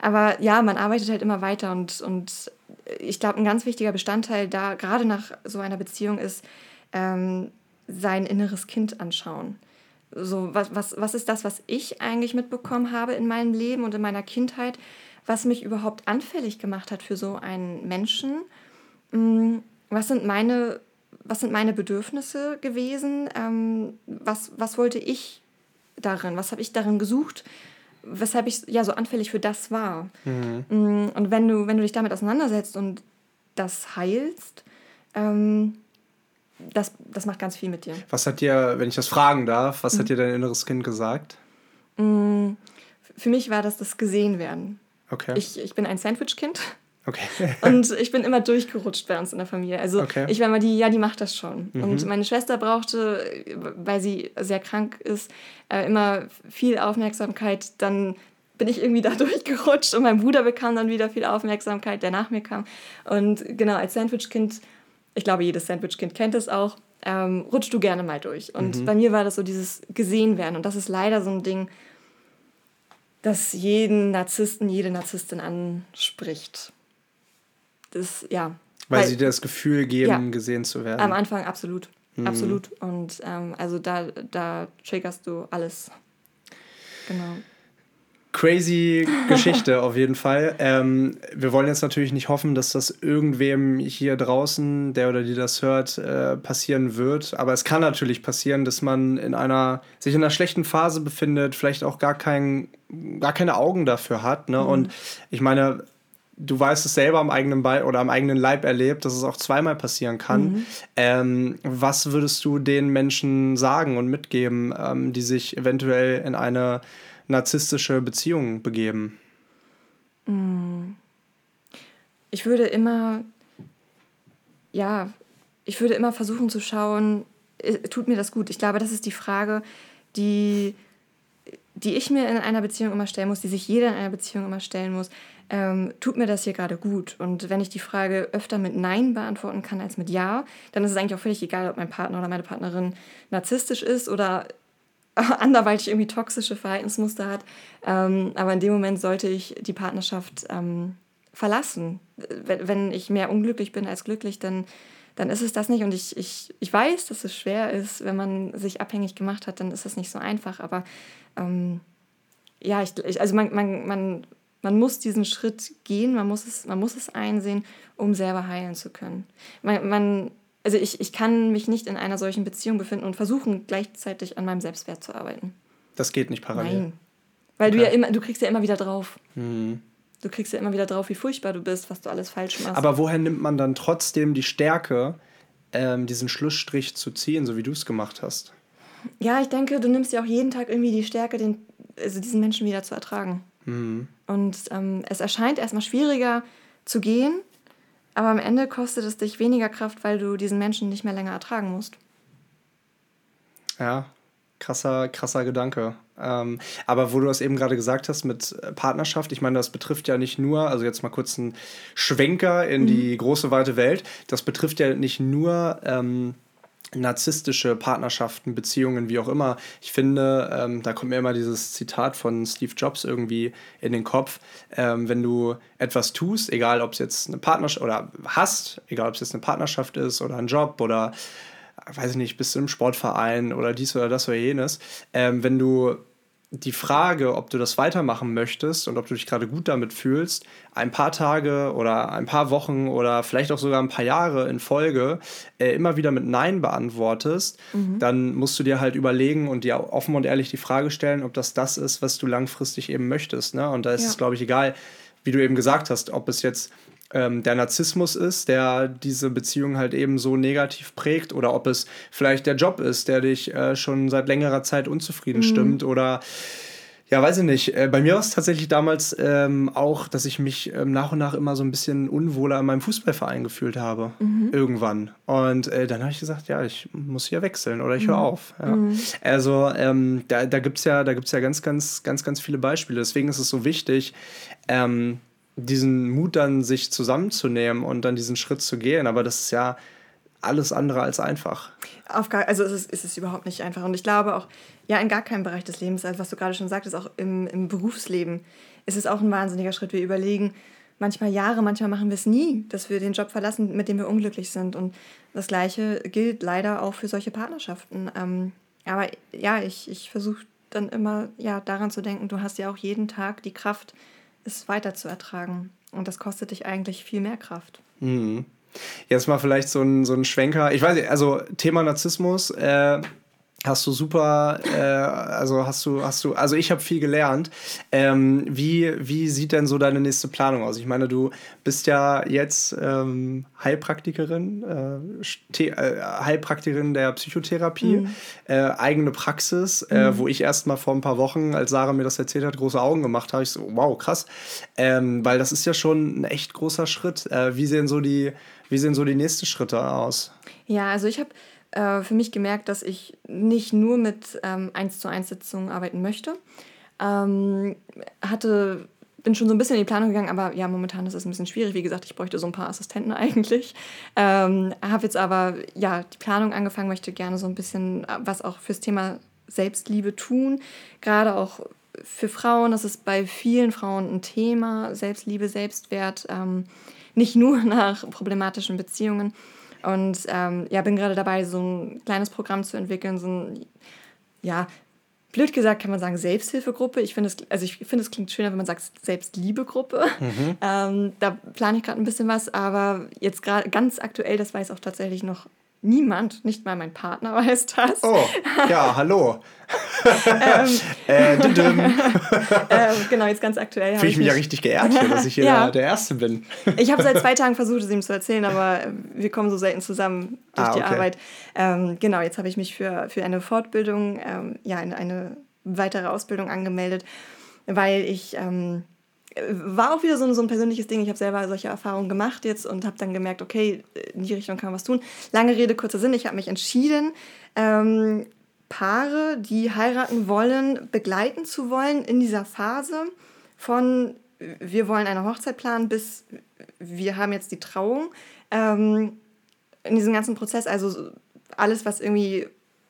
aber ja, man arbeitet halt immer weiter und, und ich glaube, ein ganz wichtiger Bestandteil da, gerade nach so einer Beziehung, ist ähm, sein inneres Kind anschauen. So, was, was, was ist das, was ich eigentlich mitbekommen habe in meinem Leben und in meiner Kindheit, was mich überhaupt anfällig gemacht hat für so einen Menschen? Mm, Was sind meine, was sind meine Bedürfnisse gewesen? Ähm, was, was wollte ich darin? Was habe ich darin gesucht? Weshalb ich ja so anfällig für das war. Mm, Und wenn du, wenn du dich damit auseinandersetzt und das heilst, ähm, das, das macht ganz viel mit dir. Was hat dir, wenn ich das fragen darf, was Mhm. hat dir dein inneres Kind gesagt? Für mich war das das Gesehen-Werden. Okay. Ich, ich bin ein Sandwich-Kind okay. und ich bin immer durchgerutscht bei uns in der Familie. Also Okay. ich war immer die, ja, die macht das schon. Und meine Schwester brauchte, weil sie sehr krank ist, äh, immer viel Aufmerksamkeit. Dann bin ich irgendwie da durchgerutscht und mein Bruder bekam dann wieder viel Aufmerksamkeit, der nach mir kam. Und genau, als Sandwich-Kind, ich glaube, jedes Sandwich-Kind kennt es auch, ähm, rutschst du gerne mal durch. Und bei mir war das so dieses Gesehen-Werden. Und das ist leider so ein Ding, das jeden Narzissten, jede Narzisstin anspricht. Das, ja. Weil, sie dir das Gefühl geben, Ja. gesehen zu werden. Am Anfang absolut. Mhm. Absolut. Und ähm, also da, da triggerst du alles. Genau. Crazy Geschichte auf jeden Fall. Ähm, wir wollen jetzt natürlich nicht hoffen, dass das irgendwem hier draußen, der oder die das hört, äh, passieren wird. Aber es kann natürlich passieren, dass man in einer, sich in einer schlechten Phase befindet, vielleicht auch gar, kein, gar keine Augen dafür hat. Ne? Und ich meine, du weißt es selber am eigenen Ball oder am eigenen Leib erlebt, dass es auch zweimal passieren kann. Ähm, was würdest du den Menschen sagen und mitgeben, ähm, die sich eventuell in eine narzisstische Beziehung begeben? Ich würde immer, ja, ich würde immer versuchen zu schauen, tut mir das gut? Ich glaube, das ist die Frage, die, die ich mir in einer Beziehung immer stellen muss, die sich jeder in einer Beziehung immer stellen muss. Ähm, tut mir das hier gerade gut? Und wenn ich die Frage öfter mit Nein beantworten kann als mit Ja, dann ist es eigentlich auch völlig egal, ob mein Partner oder meine Partnerin narzisstisch ist oder anderweitig irgendwie toxische Verhaltensmuster hat. Ähm, aber in dem Moment sollte ich die Partnerschaft ähm, verlassen. Wenn, ich mehr unglücklich bin als glücklich, dann, dann ist es das nicht. Und ich, ich, ich weiß, dass es schwer ist, wenn man sich abhängig gemacht hat, dann ist es nicht so einfach. Aber ähm, ja, ich, ich, also man, man, man, man muss diesen Schritt gehen, man muss es, man muss es einsehen, um selber heilen zu können. Man, man, also ich, ich kann mich nicht in einer solchen Beziehung befinden und versuchen, gleichzeitig an meinem Selbstwert zu arbeiten. Das geht nicht parallel. Nein. Weil du Okay. ja immer, du kriegst ja immer wieder drauf. Du kriegst ja immer wieder drauf, wie furchtbar du bist, was du alles falsch machst. Aber woher nimmt man dann trotzdem die Stärke, ähm, diesen Schlussstrich zu ziehen, so wie du es gemacht hast? ja, ich denke, du nimmst ja auch jeden Tag irgendwie die Stärke, den, also diesen Menschen wieder zu ertragen. Und ähm, es erscheint erstmal schwieriger zu gehen, aber am Ende kostet es dich weniger Kraft, weil du diesen Menschen nicht mehr länger ertragen musst. Ja, krasser, krasser Gedanke. Ähm, aber wo du das eben gerade gesagt hast mit äh, Partnerschaft, ich meine, das betrifft ja nicht nur, also jetzt mal kurz einen Schwenker in die große, weite Welt, das betrifft ja nicht nur ähm, narzisstische Partnerschaften, Beziehungen, wie auch immer. Ich finde, ähm, da kommt mir immer dieses Zitat von Steve Jobs irgendwie in den Kopf. Ähm, wenn du etwas tust, egal ob es jetzt eine Partnerschaft oder hast, egal ob es jetzt eine Partnerschaft ist oder ein Job oder weiß ich nicht, bist du im Sportverein oder dies oder das oder jenes, ähm, wenn du die Frage, ob du das weitermachen möchtest und ob du dich gerade gut damit fühlst, ein paar Tage oder ein paar Wochen oder vielleicht auch sogar ein paar Jahre in Folge äh, immer wieder mit Nein beantwortest, dann musst du dir halt überlegen und dir offen und ehrlich die Frage stellen, ob das das ist, was du langfristig eben möchtest. Ne? Und da ist Ja. es, glaube ich, egal, wie du eben gesagt hast, ob es jetzt ähm, der Narzissmus ist, der diese Beziehung halt eben so negativ prägt, oder ob es vielleicht der Job ist, der dich äh, schon seit längerer Zeit unzufrieden stimmt, oder Ja, weiß ich nicht. Äh, bei mir war es tatsächlich damals ähm, auch, dass ich mich ähm, nach und nach immer so ein bisschen unwohler in meinem Fußballverein gefühlt habe. Mhm. Irgendwann. Und äh, dann habe ich gesagt, ja, ich muss hier wechseln oder ich höre mhm. auf. Ja. Mhm. Also ähm, da, da gibt es ja, da gibt's ja ganz, ganz, ganz, ganz viele Beispiele. Deswegen ist es so wichtig, ähm, diesen Mut dann sich zusammenzunehmen und dann diesen Schritt zu gehen. Aber das ist ja alles andere als einfach. Auf gar, also es ist, es ist überhaupt nicht einfach. Und ich glaube auch, ja, in gar keinem Bereich des Lebens, also was du gerade schon sagtest, auch im, im Berufsleben, ist es auch ein wahnsinniger Schritt. Wir überlegen manchmal Jahre, manchmal machen wir es nie, dass wir den Job verlassen, mit dem wir unglücklich sind. Und das Gleiche gilt leider auch für solche Partnerschaften. Ähm, aber ja, ich, ich versuche dann immer ja, daran zu denken, du hast ja auch jeden Tag die Kraft, es weiter zu ertragen. Und das kostet dich eigentlich viel mehr Kraft. Mhm. Jetzt mal vielleicht so ein, so ein Schwenker. Ich weiß nicht, also Thema Narzissmus. Äh, hast du super, äh, also hast du, hast du, also ich habe viel gelernt. Ähm, wie, wie sieht denn so deine nächste Planung aus? Ich meine, du bist ja jetzt ähm, Heilpraktikerin, äh, äh, Heilpraktikerin der Psychotherapie, mhm. äh, eigene Praxis, äh, mhm. wo ich erst mal vor ein paar Wochen, als Sarah mir das erzählt hat, große Augen gemacht habe. Ich so, wow, krass. Ähm, weil das ist ja schon ein echt großer Schritt. Äh, wie sehen so die, wie sehen so die nächsten Schritte aus? Ja, also ich habe äh, für mich gemerkt, dass ich nicht nur mit ähm, 1 zu 1 Sitzungen arbeiten möchte. Ähm, hatte, bin schon so ein bisschen in die Planung gegangen, aber ja, momentan ist es ein bisschen schwierig. Wie gesagt, ich bräuchte so ein paar Assistenten eigentlich. Ähm, Habe jetzt aber ja die Planung angefangen, möchte gerne so ein bisschen äh, was auch fürs Thema Selbstliebe tun. Gerade auch für Frauen, das ist bei vielen Frauen ein Thema, Selbstliebe, Selbstwert, ähm, nicht nur nach problematischen Beziehungen. Und ähm, ja, bin gerade dabei, so ein kleines Programm zu entwickeln, so ein, ja, blöd gesagt kann man sagen Selbsthilfegruppe. Ich finde es, also ich finde es klingt schöner, wenn man sagt Selbstliebegruppe. Mhm. Ähm, da plane ich gerade ein bisschen was, aber jetzt gerade ganz aktuell, das weiß auch tatsächlich noch Niemand, nicht mal mein Partner weiß das. Oh, ja, hallo. ähm, äh, ähm, genau, jetzt ganz aktuell. Fühle ich mich ja richtig geehrt hier, dass ich hier ja. der Erste bin. ich habe seit zwei Tagen versucht, es ihm zu erzählen, aber wir kommen so selten zusammen durch ah, die Arbeit. Ähm, genau, jetzt habe ich mich für, für eine Fortbildung, ähm, ja, eine, eine weitere Ausbildung angemeldet, weil ich ähm, war auch wieder so ein, so ein persönliches Ding. Ich habe selber solche Erfahrungen gemacht jetzt und habe dann gemerkt, okay, in die Richtung kann man was tun. Lange Rede, kurzer Sinn. Ich habe mich entschieden, ähm, Paare, die heiraten wollen, begleiten zu wollen in dieser Phase von wir wollen eine Hochzeit planen bis wir haben jetzt die Trauung. Ähm, in diesem ganzen Prozess, also alles, was irgendwie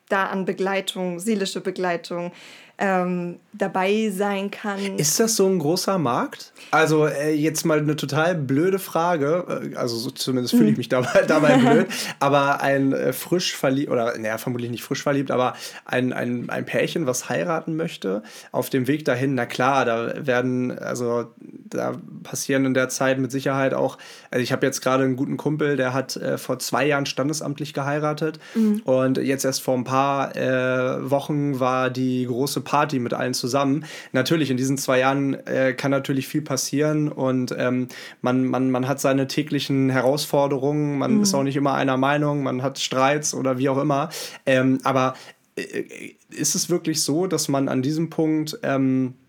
da an Begleitung, seelische Begleitung, ähm, dabei sein kann. Ist das so ein großer Markt? Also äh, jetzt mal eine total blöde Frage, äh, also so zumindest fühle ich hm. mich dabei, dabei blöd, aber ein äh, frisch verliebt, oder naja, vermutlich nicht frisch verliebt, aber ein, ein, ein Pärchen, was heiraten möchte, auf dem Weg dahin, na klar, da werden, also da passieren in der Zeit mit Sicherheit auch, also ich habe jetzt gerade einen guten Kumpel, der hat äh, vor zwei Jahren standesamtlich geheiratet mhm. und jetzt erst vor ein paar äh, Wochen war die große Party mit allen zusammen. Natürlich, in diesen zwei Jahren äh, kann natürlich viel passieren und ähm, man, man, man hat seine täglichen Herausforderungen, man mhm. ist auch nicht immer einer Meinung, man hat Streits oder wie auch immer. Ähm, aber äh, ist es wirklich so, dass man an diesem Punkt ähm, äh,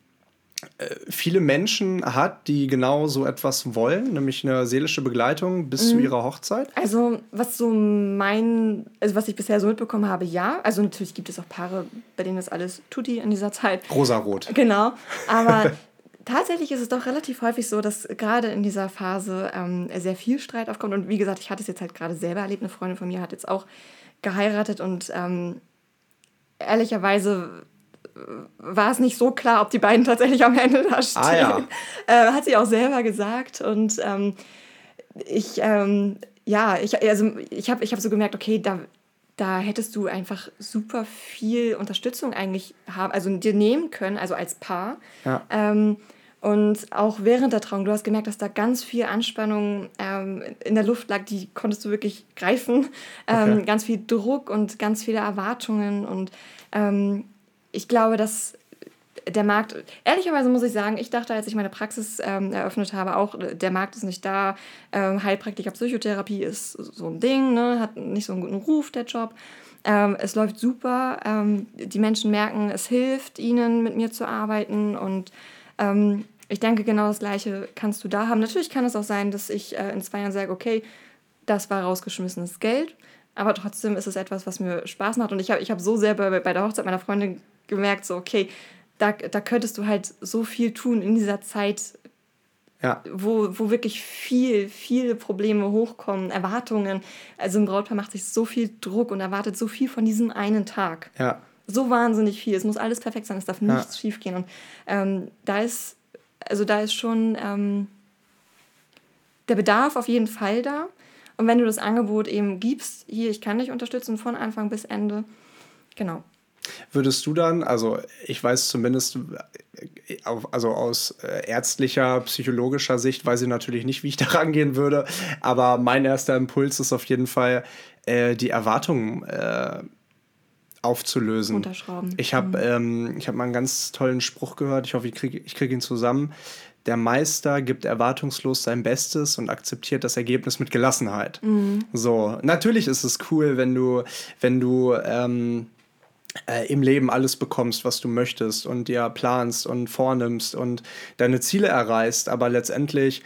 viele Menschen hat, die genau so etwas wollen, nämlich eine seelische Begleitung bis mhm. zu ihrer Hochzeit? Also, was so mein, also was ich bisher so mitbekommen habe, ja. Also natürlich gibt es auch Paare, bei denen das alles tutti in dieser Zeit. Rosarot. Genau. Aber tatsächlich ist es doch relativ häufig so, dass gerade in dieser Phase ähm, sehr viel Streit aufkommt. Und wie gesagt, ich hatte es jetzt halt gerade selber erlebt. Eine Freundin von mir hat jetzt auch geheiratet und ähm, ehrlicherweise war es nicht so klar, ob die beiden tatsächlich am Ende da stehen. Ah, ja. äh, hat sie auch selber gesagt. Und ähm, ich, ähm, ja, ich, also ich habe ich hab so gemerkt, okay, da, da hättest du einfach super viel Unterstützung eigentlich haben, also dir nehmen können, also als Paar. Ja. Ähm, und auch während der Trauung, du hast gemerkt, dass da ganz viel Anspannung ähm, in der Luft lag, die konntest du wirklich greifen. Ähm, okay. Ganz viel Druck und ganz viele Erwartungen. Und ähm, ich glaube, dass der Markt, ehrlicherweise muss ich sagen, ich dachte, als ich meine Praxis ähm, eröffnet habe, auch, der Markt ist nicht da. Ähm, Heilpraktiker Psychotherapie ist so ein Ding, ne? hat nicht so einen guten Ruf, der Job. Ähm, es läuft super. Ähm, die Menschen merken, es hilft ihnen, mit mir zu arbeiten. Und ähm, ich denke, genau das Gleiche kannst du da haben. Natürlich kann es auch sein, dass ich äh, in zwei Jahren sage, okay, das war rausgeschmissenes Geld. Aber trotzdem ist es etwas, was mir Spaß macht. Und ich habe ich hab so sehr bei, bei der Hochzeit meiner Freundin gemerkt, so, okay, da, da könntest du halt so viel tun in dieser Zeit, ja. wo, wo wirklich viel, viele Probleme hochkommen, Erwartungen. Also ein Brautpaar macht sich so viel Druck und erwartet so viel von diesem einen Tag. Ja. So wahnsinnig viel. Es muss alles perfekt sein, es darf nichts ja. schief gehen. Und ähm, da ist, also da ist schon ähm, der Bedarf auf jeden Fall da. Und wenn du das Angebot eben gibst, hier, ich kann dich unterstützen von Anfang bis Ende, genau. Würdest du dann, also ich weiß zumindest, also aus äh, ärztlicher, psychologischer Sicht weiß ich natürlich nicht, wie ich da rangehen würde, aber mein erster Impuls ist auf jeden Fall, äh, die Erwartungen äh, aufzulösen. Unterschrauben. Ich habe mhm. ähm, hab mal einen ganz tollen Spruch gehört, ich hoffe, ich kriege ich krieg ihn zusammen. Der Meister gibt erwartungslos sein Bestes und akzeptiert das Ergebnis mit Gelassenheit. Mhm. So, natürlich ist es cool, wenn du, wenn du ähm, äh, im Leben alles bekommst, was du möchtest und dir planst und vornimmst und deine Ziele erreichst, aber letztendlich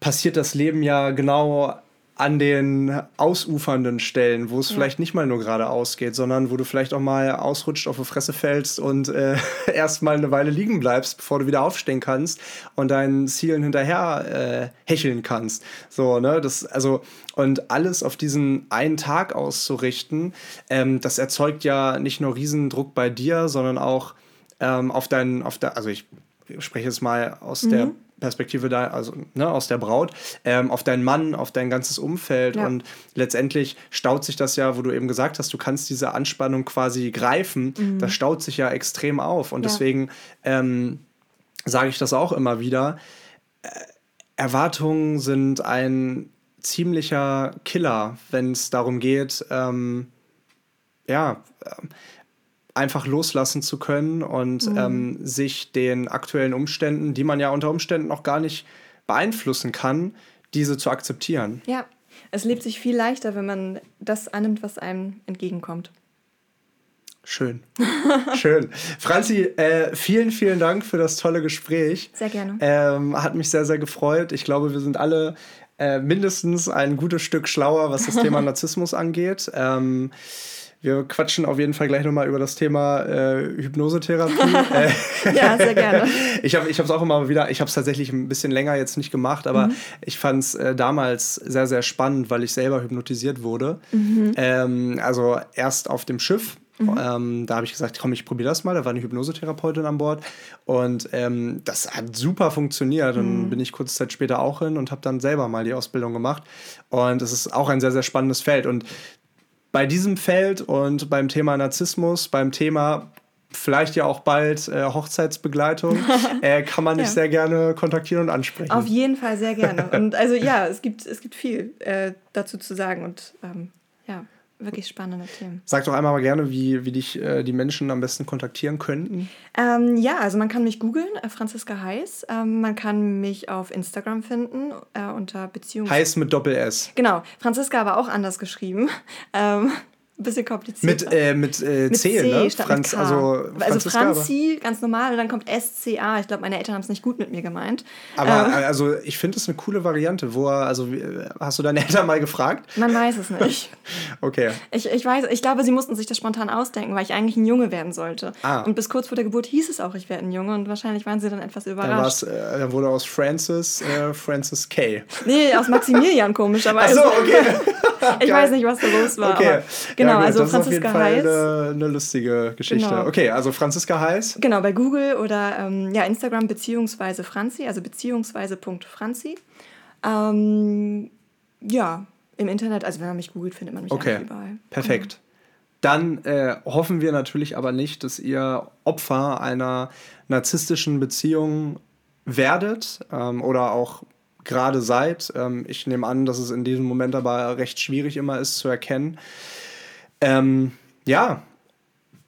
passiert das Leben ja genau an den ausufernden Stellen, wo es ja. vielleicht nicht mal nur geradeaus geht, sondern wo du vielleicht auch mal ausrutscht, auf die Fresse fällst und äh, erst mal eine Weile liegen bleibst, bevor du wieder aufstehen kannst und deinen Zielen hinterher äh, hecheln kannst. So, ne, das, also, und alles auf diesen einen Tag auszurichten, ähm, das erzeugt ja nicht nur Riesendruck bei dir, sondern auch ähm, auf deinen, auf der, also ich spreche jetzt mal aus mhm. der Perspektive da, also ne, aus der Braut, ähm, auf deinen Mann, auf dein ganzes Umfeld. Ja. Und letztendlich staut sich das ja, wo du eben gesagt hast, du kannst diese Anspannung quasi greifen. Mhm. Das staut sich ja extrem auf. Und ja. deswegen ähm, sage ich das auch immer wieder. Äh, Erwartungen sind ein ziemlicher Killer, wenn es darum geht, ähm, ja, äh, einfach loslassen zu können und mhm. ähm, sich den aktuellen Umständen, die man ja unter Umständen noch gar nicht beeinflussen kann, diese zu akzeptieren. Ja, es lebt sich viel leichter, wenn man das annimmt, was einem entgegenkommt. Schön. Schön. Franzi, äh, vielen, vielen Dank für das tolle Gespräch. Sehr gerne. Ähm, hat mich sehr, sehr gefreut. Ich glaube, wir sind alle äh, mindestens ein gutes Stück schlauer, was das Thema Narzissmus angeht. Ähm, wir quatschen auf jeden Fall gleich nochmal über das Thema äh, Hypnosetherapie. Äh, ja, sehr gerne. ich habe es auch immer wieder, ich habe es tatsächlich ein bisschen länger jetzt nicht gemacht, aber mhm. ich fand es äh, damals sehr, sehr spannend, weil ich selber hypnotisiert wurde. Mhm. Ähm, also erst auf dem Schiff. Mhm. Ähm, da habe ich gesagt, komm, ich probiere das mal. Da war eine Hypnosetherapeutin an Bord und ähm, das hat super funktioniert. Und mhm. bin ich kurze Zeit später auch hin und habe dann selber mal die Ausbildung gemacht. Und es ist auch ein sehr, sehr spannendes Feld. Und bei diesem Feld und beim Thema Narzissmus, beim Thema vielleicht ja auch bald äh, Hochzeitsbegleitung, äh, kann man dich ja. sehr gerne kontaktieren und ansprechen. Auf jeden Fall sehr gerne. Und also ja, es gibt, es gibt viel äh, dazu zu sagen und ähm, ja wirklich spannende Themen. Sag doch einmal mal gerne, wie, wie dich äh, die Menschen am besten kontaktieren könnten. Ähm, ja, also man kann mich googeln, äh, Franziska Heiß. Ähm, man kann mich auf Instagram finden äh, unter Beziehungs... Heiß mit Doppel-S. Genau, Franziska aber auch anders geschrieben. Ähm, ein bisschen kompliziert. Mit, äh, mit, äh, mit C, C, ne? Franz, also, also Franzi, ganz normal, und dann kommt SCA. Ich glaube, meine Eltern haben es nicht gut mit mir gemeint. Aber ähm, also ich finde es eine coole Variante. Wo, also, hast du deine Eltern mal gefragt? Man weiß es nicht. okay. Ich, ich weiß, ich glaube, sie mussten sich das spontan ausdenken, weil ich eigentlich ein Junge werden sollte. Ah. Und bis kurz vor der Geburt hieß es auch, ich werde ein Junge und wahrscheinlich waren sie dann etwas überrascht. Dann, äh, dann wurde aus Francis äh, Francis K. Nee, aus Maximilian komischerweise. Ach so, okay. ich weiß nicht, was da los war. Okay. genau, Genau, also das Franziska ist auf jeden Fall Eine, eine lustige Geschichte. Genau. Okay, also Franziska Heiß. Genau, bei Google oder ähm, ja, Instagram beziehungsweise Franzi, also beziehungsweise Punkt Franzi. Ähm, ja, im Internet, also wenn man mich googelt, findet man mich okay. überall. Perfekt. Genau. Dann äh, hoffen wir natürlich aber nicht, dass ihr Opfer einer narzisstischen Beziehung werdet ähm, oder auch gerade seid. Ähm, ich nehme an, dass es in diesem Moment aber recht schwierig immer ist zu erkennen. Ähm, ja,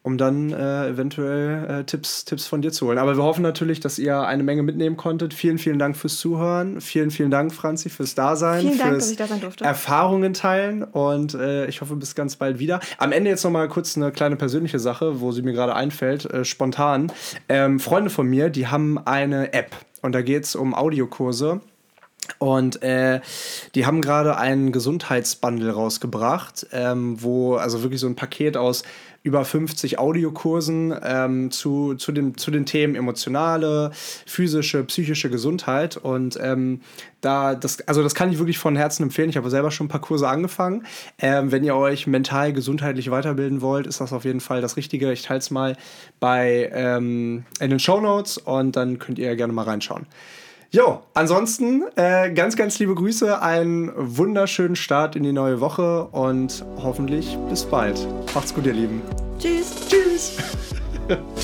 um dann äh, eventuell äh, Tipps, Tipps von dir zu holen. Aber wir hoffen natürlich, dass ihr eine Menge mitnehmen konntet. Vielen, vielen Dank fürs Zuhören. Vielen, vielen Dank, Franzi, fürs Dasein. Vielen Dank, fürs dass ich da sein durfte. Erfahrungen teilen und äh, ich hoffe, bis ganz bald wieder. Am Ende jetzt noch mal kurz eine kleine persönliche Sache, wo sie mir gerade einfällt, äh, spontan. Ähm, Freunde von mir, die haben eine App und da geht es um Audiokurse. Und äh, die haben gerade einen Gesundheitsbundle rausgebracht, ähm, wo also wirklich so ein Paket aus über 50 Audiokursen ähm, zu, zu, dem, zu den Themen emotionale, physische, psychische Gesundheit. Und ähm, da, das, also das kann ich wirklich von Herzen empfehlen. Ich habe selber schon ein paar Kurse angefangen. Ähm, wenn ihr euch mental, gesundheitlich weiterbilden wollt, ist das auf jeden Fall das Richtige. Ich teile es mal bei ähm, in den Show Notes und dann könnt ihr gerne mal reinschauen. Jo, ansonsten äh, ganz, ganz liebe Grüße, einen wunderschönen Start in die neue Woche und hoffentlich bis bald. Macht's gut, ihr Lieben. Tschüss. Tschüss.